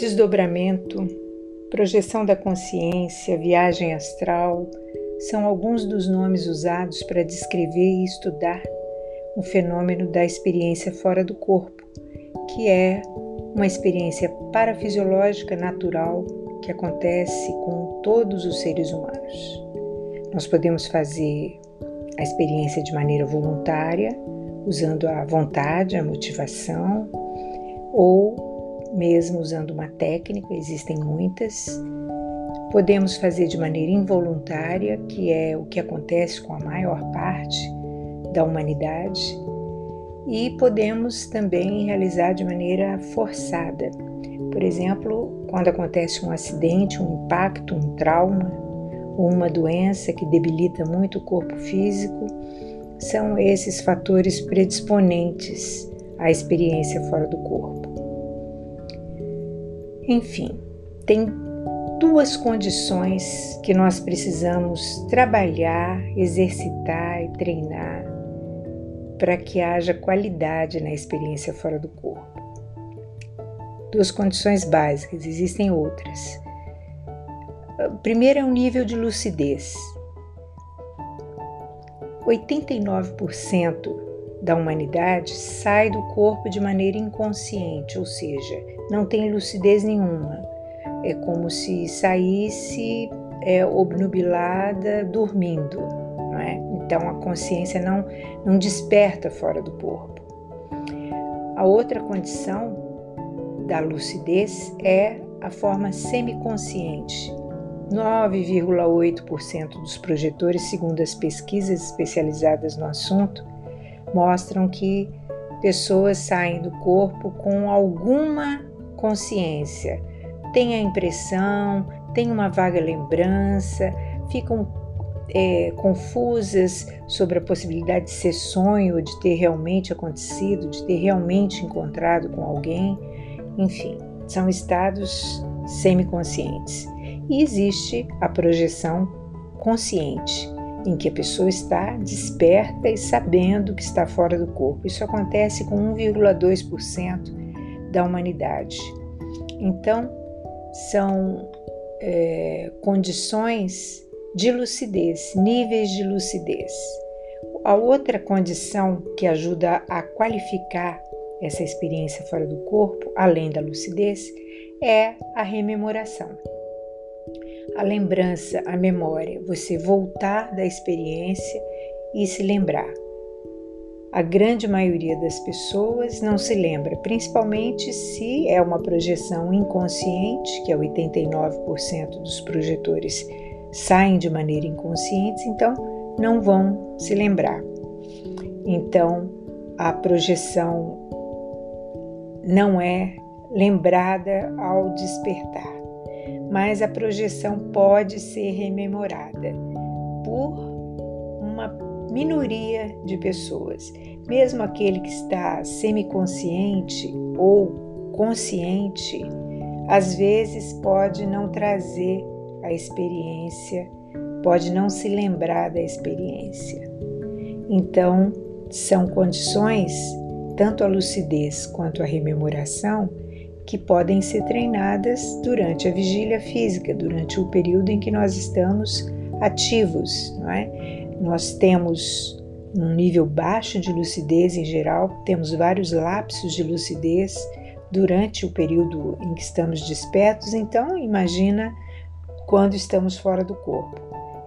Desdobramento, projeção da consciência, viagem astral são alguns dos nomes usados para descrever e estudar o fenômeno da experiência fora do corpo, que é uma experiência parafisiológica natural que acontece com todos os seres humanos. Nós podemos fazer a experiência de maneira voluntária, usando a vontade, a motivação, ou mesmo usando uma técnica, existem muitas. Podemos fazer de maneira involuntária, que é o que acontece com a maior parte da humanidade, e podemos também realizar de maneira forçada. Por exemplo, quando acontece um acidente, um impacto, um trauma ou uma doença que debilita muito o corpo físico, são esses fatores predisponentes à experiência fora do corpo. Enfim, tem duas condições que nós precisamos trabalhar, exercitar e treinar para que haja qualidade na experiência fora do corpo. Duas condições básicas, existem outras. A primeira é o nível de lucidez. 89% da humanidade sai do corpo de maneira inconsciente, ou seja, não tem lucidez nenhuma. É como se saísse é, obnubilada dormindo, não é? Então a consciência não, não desperta fora do corpo. A outra condição da lucidez é a forma semiconsciente, 9,8% dos projetores, segundo as pesquisas especializadas no assunto, mostram que pessoas saem do corpo com alguma consciência, têm a impressão, têm uma vaga lembrança, ficam é, confusas sobre a possibilidade de ser sonho, de ter realmente acontecido, de ter realmente encontrado com alguém, enfim, são estados semiconscientes. E existe a projeção consciente, em que a pessoa está desperta e sabendo que está fora do corpo. Isso acontece com 1,2% da humanidade. Então, são é, condições de lucidez, níveis de lucidez. A outra condição que ajuda a qualificar essa experiência fora do corpo, além da lucidez, é a rememoração a lembrança, a memória, você voltar da experiência e se lembrar. A grande maioria das pessoas não se lembra, principalmente se é uma projeção inconsciente, que é 89% dos projetores saem de maneira inconsciente, então não vão se lembrar. Então, a projeção não é lembrada ao despertar mas a projeção pode ser rememorada por uma minoria de pessoas. Mesmo aquele que está semiconsciente ou consciente, às vezes pode não trazer a experiência, pode não se lembrar da experiência. Então, são condições, tanto a lucidez quanto a rememoração, que podem ser treinadas durante a vigília física, durante o período em que nós estamos ativos, não é? Nós temos um nível baixo de lucidez em geral, temos vários lapsos de lucidez durante o período em que estamos despertos, então imagina quando estamos fora do corpo.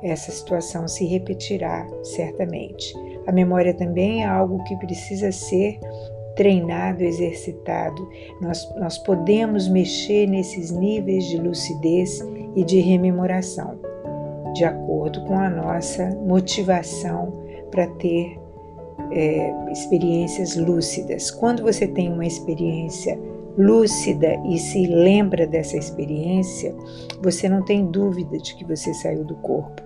Essa situação se repetirá certamente. A memória também é algo que precisa ser treinado, exercitado, nós, nós podemos mexer nesses níveis de lucidez e de rememoração, de acordo com a nossa motivação para ter é, experiências lúcidas. Quando você tem uma experiência lúcida e se lembra dessa experiência, você não tem dúvida de que você saiu do corpo.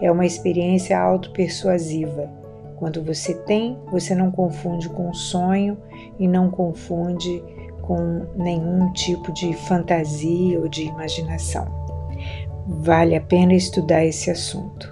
É uma experiência autopersuasiva quando você tem, você não confunde com sonho e não confunde com nenhum tipo de fantasia ou de imaginação. Vale a pena estudar esse assunto.